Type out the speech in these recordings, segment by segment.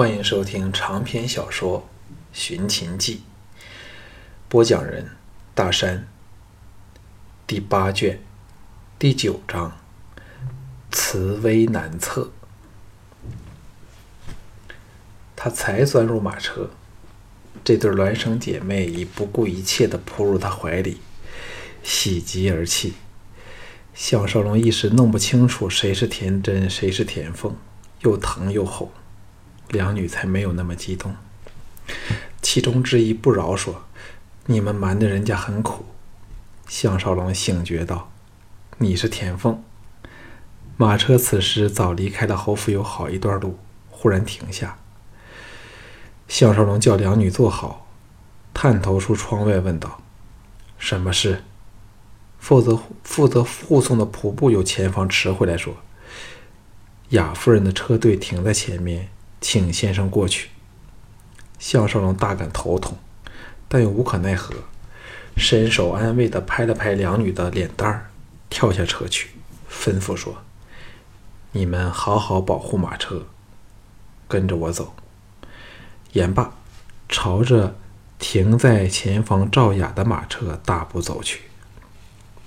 欢迎收听长篇小说《寻秦记》，播讲人大山。第八卷第九章：慈威难测。他才钻入马车，这对孪生姐妹已不顾一切地扑入他怀里，喜极而泣。项少龙一时弄不清楚谁是田真，谁是田凤，又疼又吼。两女才没有那么激动，其中之一不饶说：“你们瞒得人家很苦。”项少龙醒觉道：“你是田凤。”马车此时早离开了侯府有好一段路，忽然停下。项少龙叫两女坐好，探头出窗外问道：“什么事？”负责负责护送的仆部由前方迟回来说：“雅夫人的车队停在前面。”请先生过去。项少龙大感头痛，但又无可奈何，伸手安慰地拍了拍两女的脸蛋儿，跳下车去，吩咐说：“你们好好保护马车，跟着我走。”言罢，朝着停在前方赵雅的马车大步走去。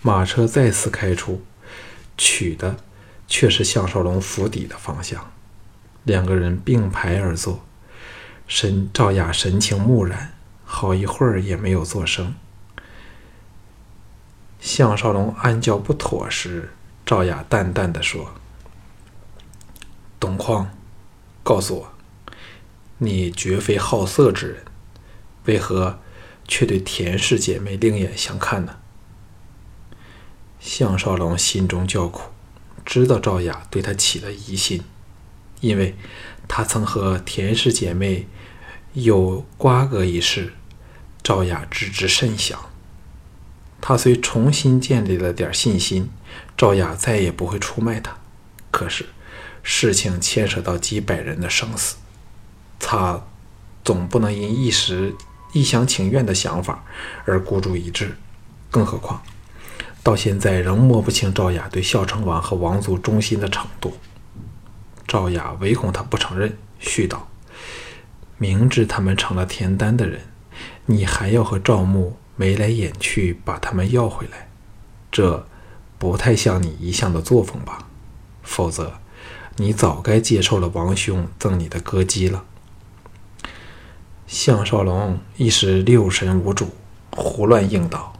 马车再次开出，取的却是项少龙府邸的方向。两个人并排而坐，神赵雅神情木然，好一会儿也没有作声。项少龙暗叫不妥时，赵雅淡淡的说：“董况，告诉我，你绝非好色之人，为何却对田氏姐妹另眼相看呢？”项少龙心中叫苦，知道赵雅对他起了疑心。因为他曾和田氏姐妹有瓜葛一事，赵雅知之甚详。他虽重新建立了点信心，赵雅再也不会出卖他。可是事情牵涉到几百人的生死，他总不能因一时一厢情愿的想法而孤注一掷。更何况到现在仍摸不清赵雅对孝成王和王族忠心的程度。赵雅唯恐他不承认，絮道：“明知他们成了田丹的人，你还要和赵牧眉来眼去把他们要回来，这不太像你一向的作风吧？否则，你早该接受了王兄赠你的歌姬了。”项少龙一时六神无主，胡乱应道：“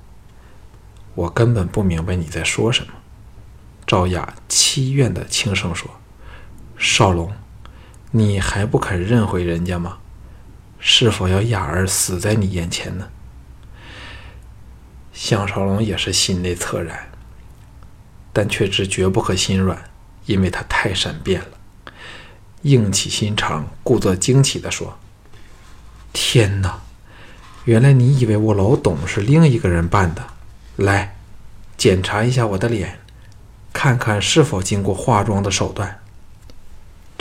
我根本不明白你在说什么。”赵雅凄怨的轻声说。少龙，你还不肯认回人家吗？是否要雅儿死在你眼前呢？项少龙也是心内恻然，但却知绝不可心软，因为他太善变了。硬起心肠，故作惊奇地说：“天哪！原来你以为我老董是另一个人扮的？来，检查一下我的脸，看看是否经过化妆的手段。”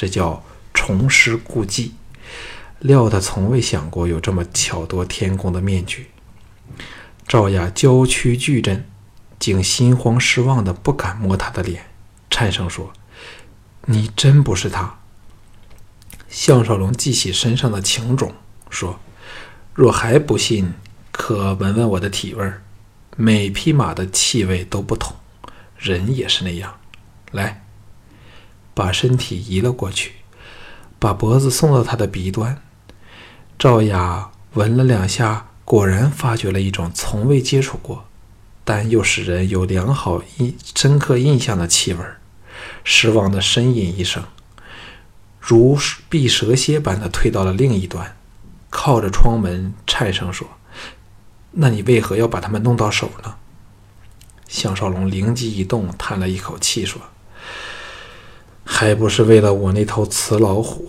这叫重施故技，料他从未想过有这么巧夺天工的面具。赵雅娇躯巨震，竟心慌失望的不敢摸他的脸，颤声说：“你真不是他。”项少龙记起身上的情种，说：“若还不信，可闻闻我的体味每匹马的气味都不同，人也是那样。来。”把身体移了过去，把脖子送到他的鼻端。赵雅闻了两下，果然发觉了一种从未接触过，但又使人有良好印深刻印象的气味失望的呻吟一声，如避蛇蝎般的退到了另一端，靠着窗门颤声说：“那你为何要把他们弄到手呢？”项少龙灵机一动，叹了一口气说。还不是为了我那头雌老虎，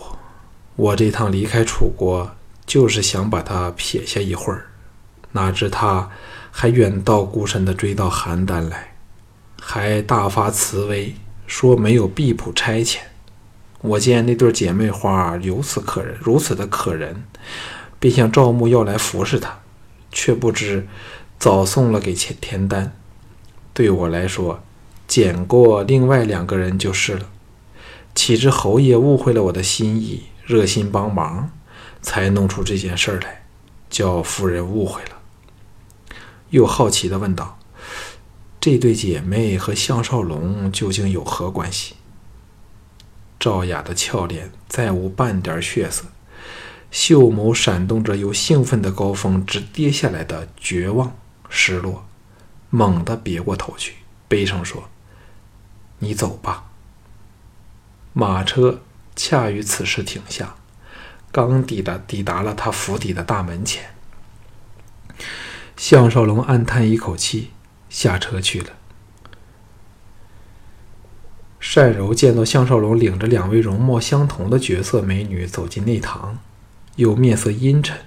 我这趟离开楚国，就是想把它撇下一会儿，哪知他还远道孤身的追到邯郸来，还大发慈悲，说没有毕仆差遣。我见那对姐妹花如此可人，如此的可人，便向赵牧要来服侍他，却不知早送了给田田丹。对我来说，捡过另外两个人就是了。岂知侯爷误会了我的心意，热心帮忙，才弄出这件事来，叫夫人误会了。又好奇地问道：“这对姐妹和项少龙究竟有何关系？”赵雅的俏脸再无半点血色，秀眸闪动着由兴奋的高峰直跌下来的绝望、失落，猛地别过头去，悲声说：“你走吧。”马车恰于此时停下，刚抵达抵达了他府邸的大门前。项少龙暗叹一口气，下车去了。单柔见到项少龙领着两位容貌相同的绝色美女走进内堂，又面色阴沉，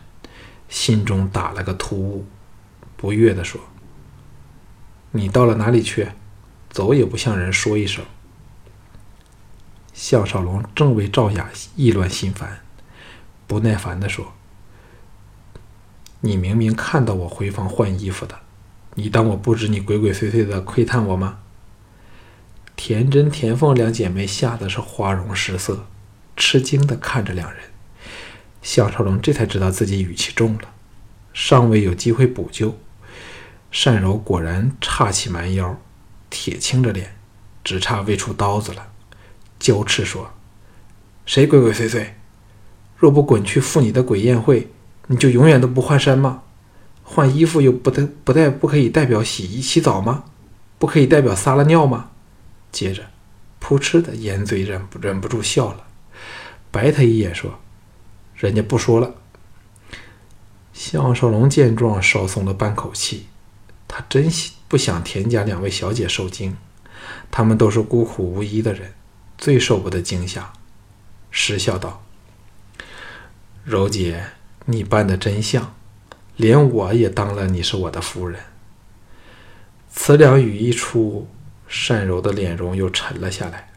心中打了个突兀，不悦地说：“你到了哪里去？走也不向人说一声。”项少龙正为赵雅意乱心烦，不耐烦地说：“你明明看到我回房换衣服的，你当我不知你鬼鬼祟祟的窥探我吗？”田真、田凤两姐妹吓得是花容失色，吃惊的看着两人。项少龙这才知道自己语气重了，尚未有机会补救。单柔果然叉起蛮腰，铁青着脸，只差喂出刀子了。娇斥说：“谁鬼鬼祟祟？若不滚去赴你的鬼宴会，你就永远都不换衫吗？换衣服又不得不带不可以代表洗衣洗澡吗？不可以代表撒了尿吗？”接着，扑哧的掩嘴忍忍不住笑了，白他一眼说：“人家不说了。”项少龙见状，稍松了半口气。他真不想田家两位小姐受惊，他们都是孤苦无依的人。最受不得惊吓，失笑道：“柔姐，你扮的真像，连我也当了你是我的夫人。”此两语一出，单柔的脸容又沉了下来。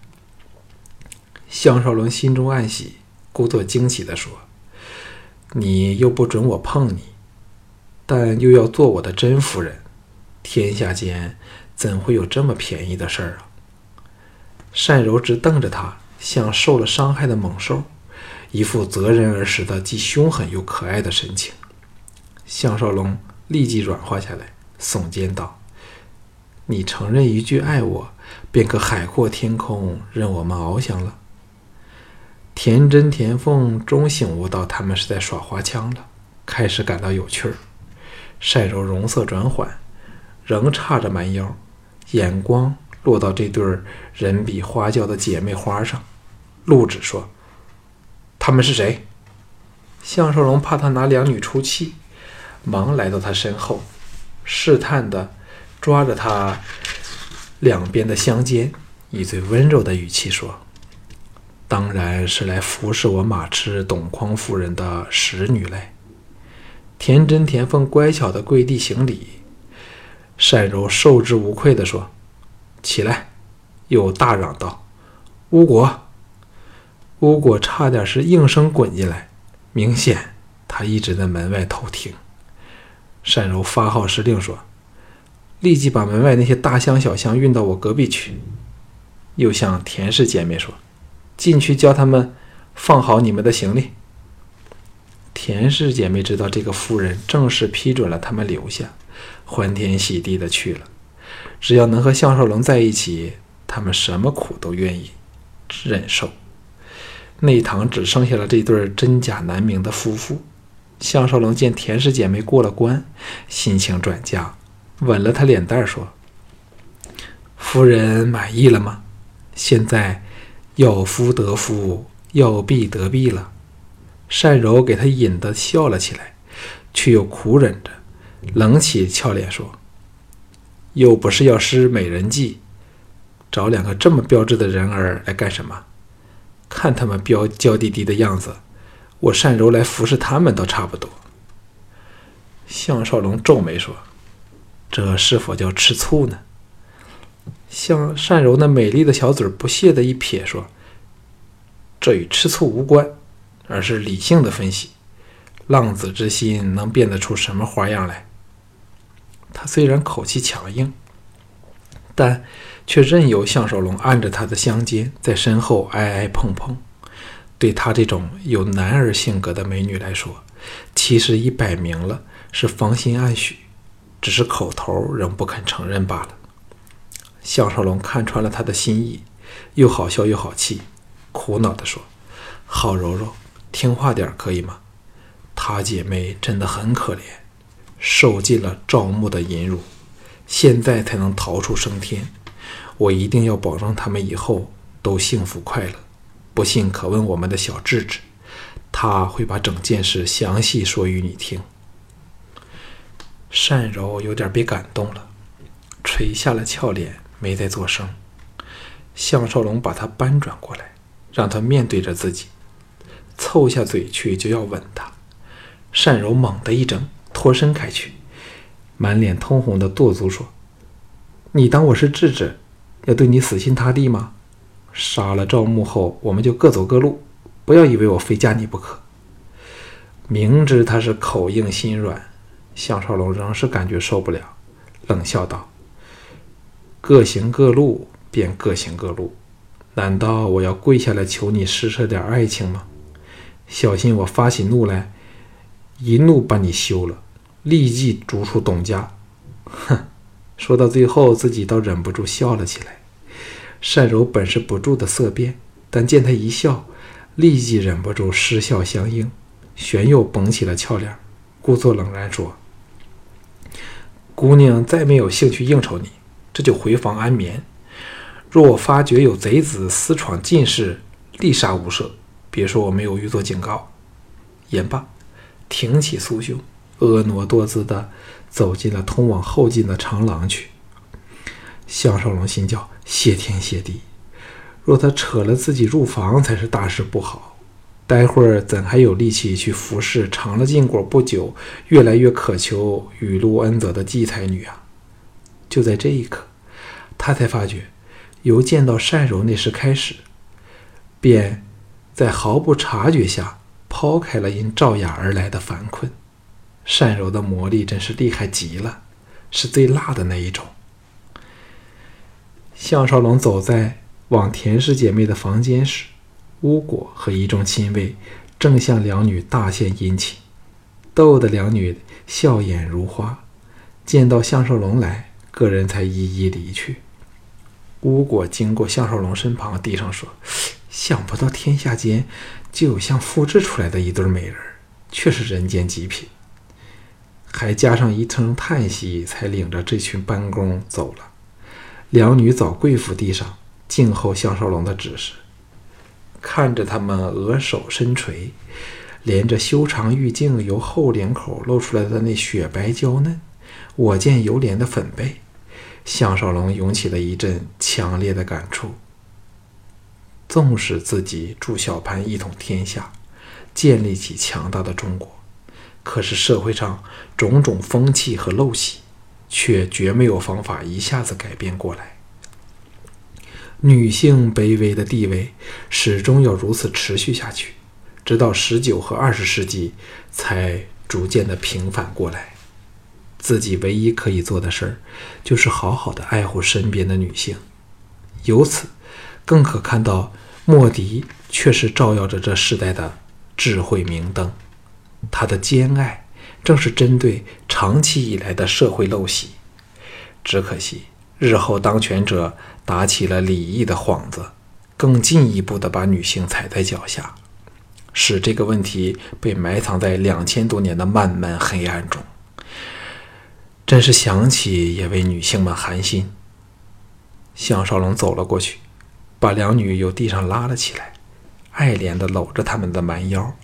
项少龙心中暗喜，故作惊喜地说：“你又不准我碰你，但又要做我的真夫人，天下间怎会有这么便宜的事儿啊？”单柔直瞪着他，像受了伤害的猛兽，一副择人而食的既凶狠又可爱的神情。项少龙立即软化下来，耸肩道：“你承认一句爱我，便可海阔天空，任我们翱翔了。”田真、田凤终醒悟到他们是在耍花枪了，开始感到有趣儿。单柔容色转缓，仍叉着蛮腰，眼光。落到这对人比花娇的姐妹花上，陆芷说：“他们是谁？”项少龙怕他拿两女出气，忙来到他身后，试探的抓着他两边的香肩，以最温柔的语气说：“当然是来服侍我马痴董匡夫人的使女嘞。”田真、田凤乖巧的跪地行礼，单柔受之无愧的说。起来！又大嚷道：“巫果！”巫果差点是应声滚进来，明显他一直在门外偷听。单柔发号施令说：“立即把门外那些大箱小箱运到我隔壁去。”又向田氏姐妹说：“进去教他们放好你们的行李。”田氏姐妹知道这个夫人正式批准了他们留下，欢天喜地的去了。只要能和项少龙在一起，他们什么苦都愿意忍受。内堂只剩下了这对真假难明的夫妇。项少龙见田氏姐妹过了关，心情转佳，吻了她脸蛋说：“夫人满意了吗？现在要夫得夫，要婢得婢了。”单柔给他引得笑了起来，却又苦忍着，冷起俏脸说。又不是要施美人计，找两个这么标致的人儿来干什么？看他们标娇滴滴的样子，我单柔来服侍他们倒差不多。项少龙皱眉说：“这是否叫吃醋呢？”向善柔那美丽的小嘴不屑的一撇说：“这与吃醋无关，而是理性的分析。浪子之心能变得出什么花样来？”他虽然口气强硬，但却任由项少龙按着他的香肩，在身后挨挨碰碰，对她这种有男儿性格的美女来说，其实已摆明了是芳心暗许，只是口头仍不肯承认罢了。项少龙看穿了她的心意，又好笑又好气，苦恼地说：“好柔柔，听话点可以吗？她姐妹真的很可怜，受尽了赵牧的淫辱，现在才能逃出升天。我一定要保证他们以后都幸福快乐。不信可问我们的小智智，他会把整件事详细说与你听。”单柔有点被感动了，垂下了俏脸，没再作声。项少龙把她搬转过来，让她面对着自己，凑下嘴去就要吻她。单柔猛地一怔，脱身开去，满脸通红的跺足说：“你当我是智者，要对你死心塌地吗？杀了赵牧后，我们就各走各路，不要以为我非嫁你不可。”明知他是口硬心软。项少龙仍是感觉受不了，冷笑道：“各行各路，便各行各路。难道我要跪下来求你施舍点爱情吗？小心我发起怒来，一怒把你休了，立即逐出董家。”哼，说到最后，自己倒忍不住笑了起来。单柔本是不住的色变，但见他一笑，立即忍不住失笑相应，旋又绷起了俏脸，故作冷然说。姑娘再没有兴趣应酬你，这就回房安眠。若我发觉有贼子私闯进室，立杀无赦。别说我没有预作警告。言罢，挺起酥胸，婀娜多姿的走进了通往后进的长廊去。项少龙心叫：谢天谢地！若他扯了自己入房，才是大事不好。待会儿怎还有力气去服侍尝了禁果不久、越来越渴求雨露恩泽的季才女啊？就在这一刻，他才发觉，由见到善柔那时开始，便在毫不察觉下抛开了因赵雅而来的烦困。善柔的魔力真是厉害极了，是最辣的那一种。项少龙走在往田氏姐妹的房间时。巫果和一众亲卫正向两女大献殷勤，逗得两女笑眼如花。见到项少龙来，个人才一一离去。巫果经过项少龙身旁，低声说：“想不到天下间就有像复制出来的一对美人，却是人间极品。”还加上一声叹息，才领着这群班工走了。两女早跪伏地上，静候项少龙的指示。看着他们额首深垂，连着修长玉颈由后领口露出来的那雪白娇嫩，我见犹怜的粉背，项少龙涌起了一阵强烈的感触。纵使自己助小潘一统天下，建立起强大的中国，可是社会上种种风气和陋习，却绝没有方法一下子改变过来。女性卑微的地位始终要如此持续下去，直到十九和二十世纪才逐渐的平反过来。自己唯一可以做的事儿，就是好好的爱护身边的女性。由此，更可看到莫迪确实照耀着这时代的智慧明灯。他的兼爱，正是针对长期以来的社会陋习。只可惜。日后当权者打起了礼义的幌子，更进一步的把女性踩在脚下，使这个问题被埋藏在两千多年的漫漫黑暗中。真是想起也为女性们寒心。项少龙走了过去，把两女由地上拉了起来，爱怜的搂着他们的蛮腰，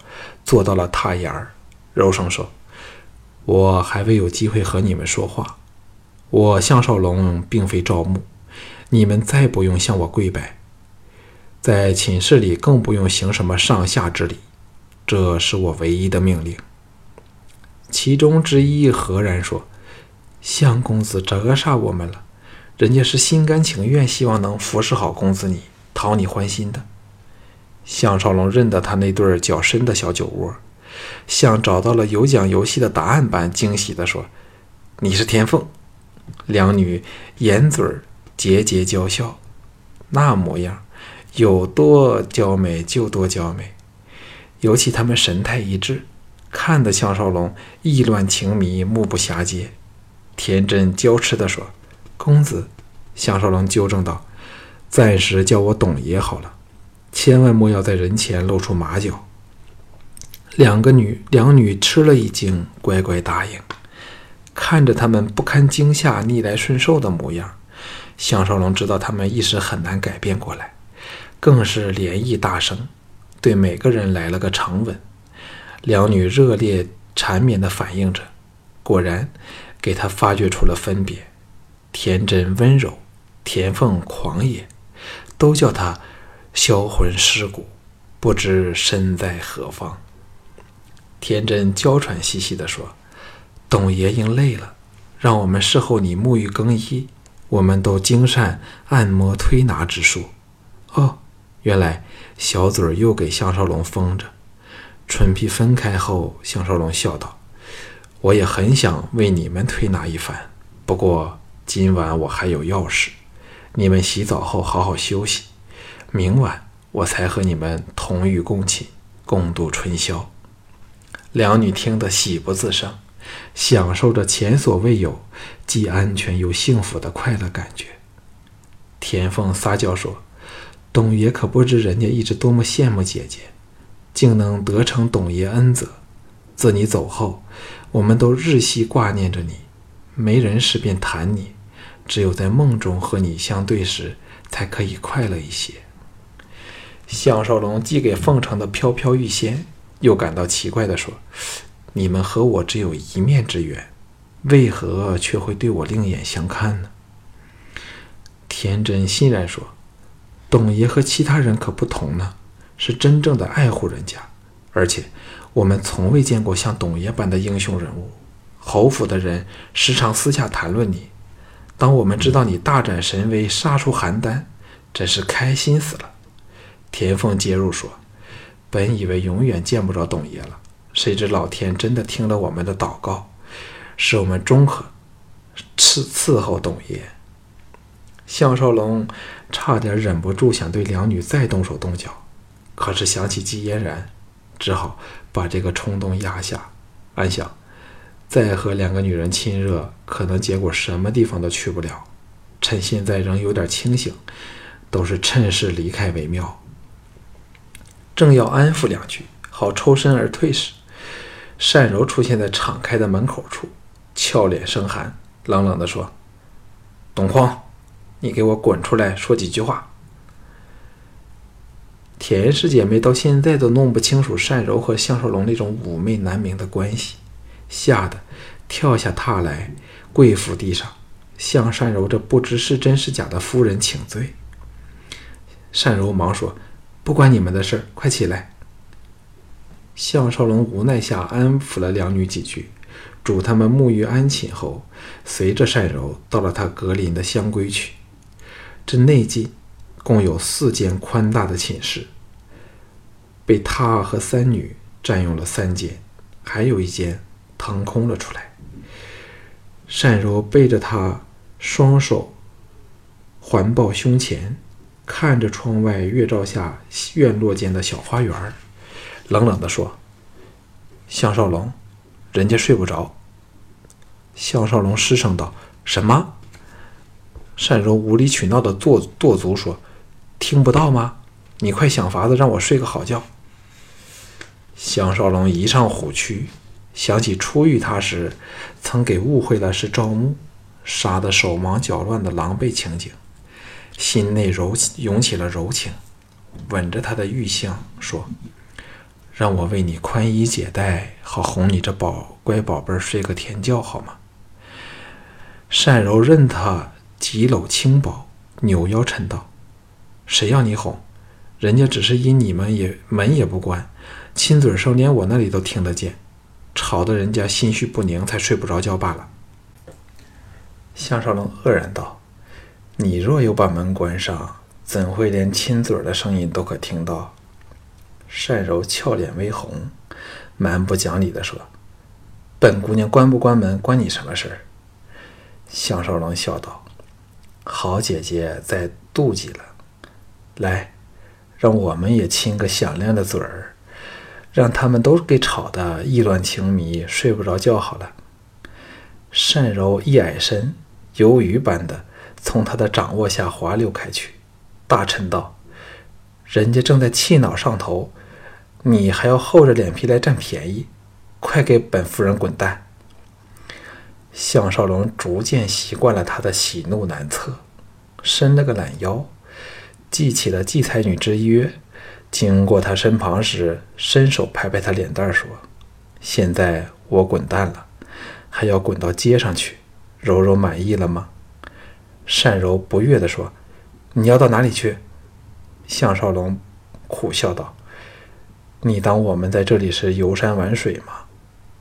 坐到了榻沿儿，柔声说：“我还未有机会和你们说话。”我项少龙并非赵牧，你们再不用向我跪拜，在寝室里更不用行什么上下之礼，这是我唯一的命令。其中之一何然说：“项公子折煞我们了，人家是心甘情愿，希望能服侍好公子你，讨你欢心的。”项少龙认得他那对较深的小酒窝，像找到了有奖游戏的答案般惊喜地说：“你是田凤。”两女掩嘴儿节节娇笑，那模样有多娇美就多娇美，尤其他们神态一致，看得项少龙意乱情迷，目不暇接。田真娇痴地说：“公子。”项少龙纠正道：“暂时叫我董爷好了，千万莫要在人前露出马脚。”两个女两女吃了一惊，乖乖答应。看着他们不堪惊吓、逆来顺受的模样，项少龙知道他们一时很难改变过来，更是连意大声，对每个人来了个长吻。两女热烈缠绵地反应着，果然给他发掘出了分别：田真温柔，田凤狂野，都叫他销魂蚀骨，不知身在何方。田真娇喘兮兮地说。董爷应累了，让我们侍候你沐浴更衣。我们都精善按摩推拿之术。哦，原来小嘴儿又给项少龙封着。唇皮分开后，项少龙笑道：“我也很想为你们推拿一番，不过今晚我还有要事。你们洗澡后好好休息，明晚我才和你们同浴共寝，共度春宵。”两女听得喜不自胜。享受着前所未有、既安全又幸福的快乐感觉。田凤撒娇说：“董爷可不知人家一直多么羡慕姐姐，竟能得承董爷恩泽。自你走后，我们都日夕挂念着你，没人时便谈你，只有在梦中和你相对时，才可以快乐一些。”项少龙寄给凤城的飘飘欲仙，又感到奇怪地说。你们和我只有一面之缘，为何却会对我另眼相看呢？田真欣然说：“董爷和其他人可不同呢，是真正的爱护人家，而且我们从未见过像董爷般的英雄人物。侯府的人时常私下谈论你，当我们知道你大展神威，杀出邯郸，真是开心死了。”田凤接入说：“本以为永远见不着董爷了。”谁知老天真的听了我们的祷告，使我们终可伺伺候董爷。项少龙差点忍不住想对两女再动手动脚，可是想起季嫣然，只好把这个冲动压下。暗想，再和两个女人亲热，可能结果什么地方都去不了。趁现在仍有点清醒，都是趁势离开为妙。正要安抚两句，好抽身而退时，单柔出现在敞开的门口处，俏脸生寒，冷冷地说：“董匡，你给我滚出来说几句话。”田氏姐妹到现在都弄不清楚单柔和项少龙那种妩媚难明的关系，吓得跳下榻来，跪伏地上，向单柔这不知是真是假的夫人请罪。单柔忙说：“不关你们的事快起来。”项少龙无奈下安抚了两女几句，嘱他们沐浴安寝后，随着单柔到了他隔邻的香闺去。这内进共有四间宽大的寝室，被他和三女占用了三间，还有一间腾空了出来。单柔背着他，双手环抱胸前，看着窗外月照下院落间的小花园儿。冷冷地说：“项少龙，人家睡不着。”项少龙失声道：“什么？”单柔无理取闹的跺跺足说：“听不到吗？你快想法子让我睡个好觉。”项少龙一上虎躯，想起初遇他时曾给误会了是赵牧，杀得手忙脚乱的狼狈情景，心内柔涌起了柔情，吻着他的玉项说。让我为你宽衣解带，好哄你这宝乖宝贝睡个甜觉，好吗？单柔任他几搂轻薄，扭腰嗔道：“谁要你哄？人家只是因你们也门也不关，亲嘴声连我那里都听得见，吵得人家心绪不宁，才睡不着觉罢了。”项少龙愕然道：“你若有把门关上，怎会连亲嘴的声音都可听到？”单柔俏脸微红，蛮不讲理地说：“本姑娘关不关门，关你什么事儿？”项少龙笑道：“好姐姐在妒忌了，来，让我们也亲个响亮的嘴儿，让他们都给吵得意乱情迷，睡不着觉。好了，单柔一矮身，鱿鱼般的从他的掌握下滑溜开去，大臣道：“人家正在气恼上头，你还要厚着脸皮来占便宜？快给本夫人滚蛋！”项少龙逐渐习惯了他的喜怒难测，伸了个懒腰，记起了季才女之约。经过他身旁时，伸手拍拍他脸蛋，说：“现在我滚蛋了，还要滚到街上去。柔柔满意了吗？”单柔不悦地说：“你要到哪里去？”项少龙苦笑道：“你当我们在这里是游山玩水吗？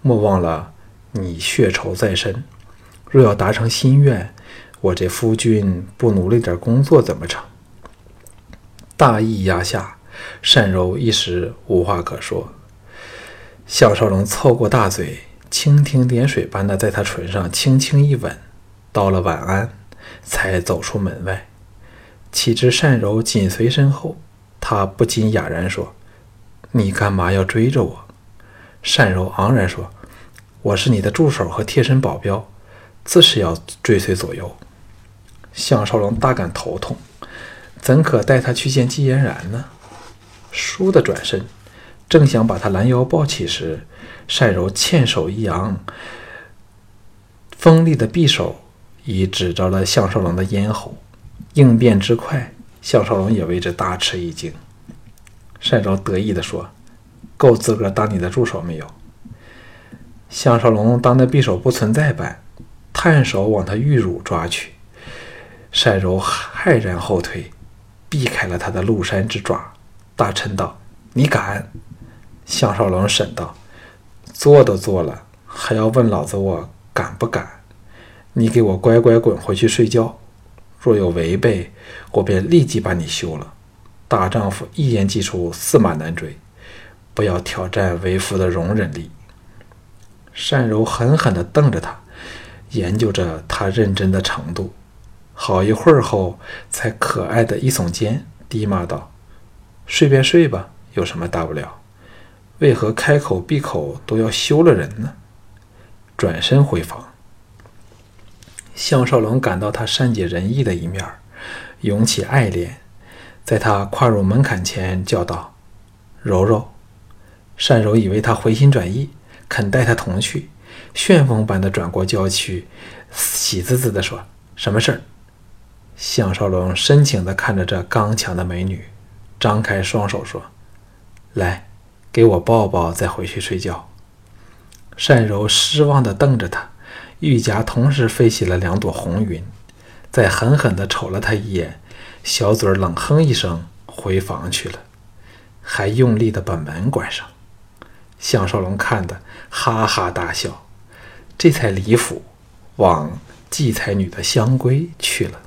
莫忘了你血仇在身，若要达成心愿，我这夫君不努力点工作怎么成？”大义压下。单柔一时无话可说，项少龙凑过大嘴，蜻蜓点水般的在他唇上轻轻一吻，道了晚安，才走出门外。岂知单柔紧随身后，他不禁哑然说：“你干嘛要追着我？”单柔昂然说：“我是你的助手和贴身保镖，自是要追随左右。”项少龙大感头痛，怎可带他去见季嫣然呢？倏地转身，正想把他拦腰抱起时，单柔欠手一扬，锋利的匕首已指着了项少龙的咽喉。应变之快，项少龙也为之大吃一惊。单柔得意地说：“够资格当你的助手没有？”项少龙当那匕首不存在般，探手往他玉乳抓去。单柔骇然后退，避开了他的鹿山之爪。大臣道：“你敢？”项少龙审道：“做都做了，还要问老子我敢不敢？你给我乖乖滚回去睡觉！若有违背，我便立即把你休了。大丈夫一言既出，驷马难追，不要挑战为夫的容忍力。”单柔狠狠地瞪着他，研究着他认真的程度。好一会儿后，才可爱的一耸肩，低骂道。睡便睡吧，有什么大不了？为何开口闭口都要休了人呢？转身回房，项少龙感到他善解人意的一面，涌起爱怜，在他跨入门槛前叫道：“柔柔。”单柔以为他回心转意，肯带他同去，旋风般的转过娇躯，喜滋滋地说：“什么事儿？”项少龙深情地看着这刚强的美女。张开双手说：“来，给我抱抱，再回去睡觉。”单柔失望地瞪着他，玉颊同时飞起了两朵红云，再狠狠地瞅了他一眼，小嘴冷哼一声，回房去了，还用力地把门关上。项少龙看得哈哈大笑，这才离府往祭才女的香闺去了。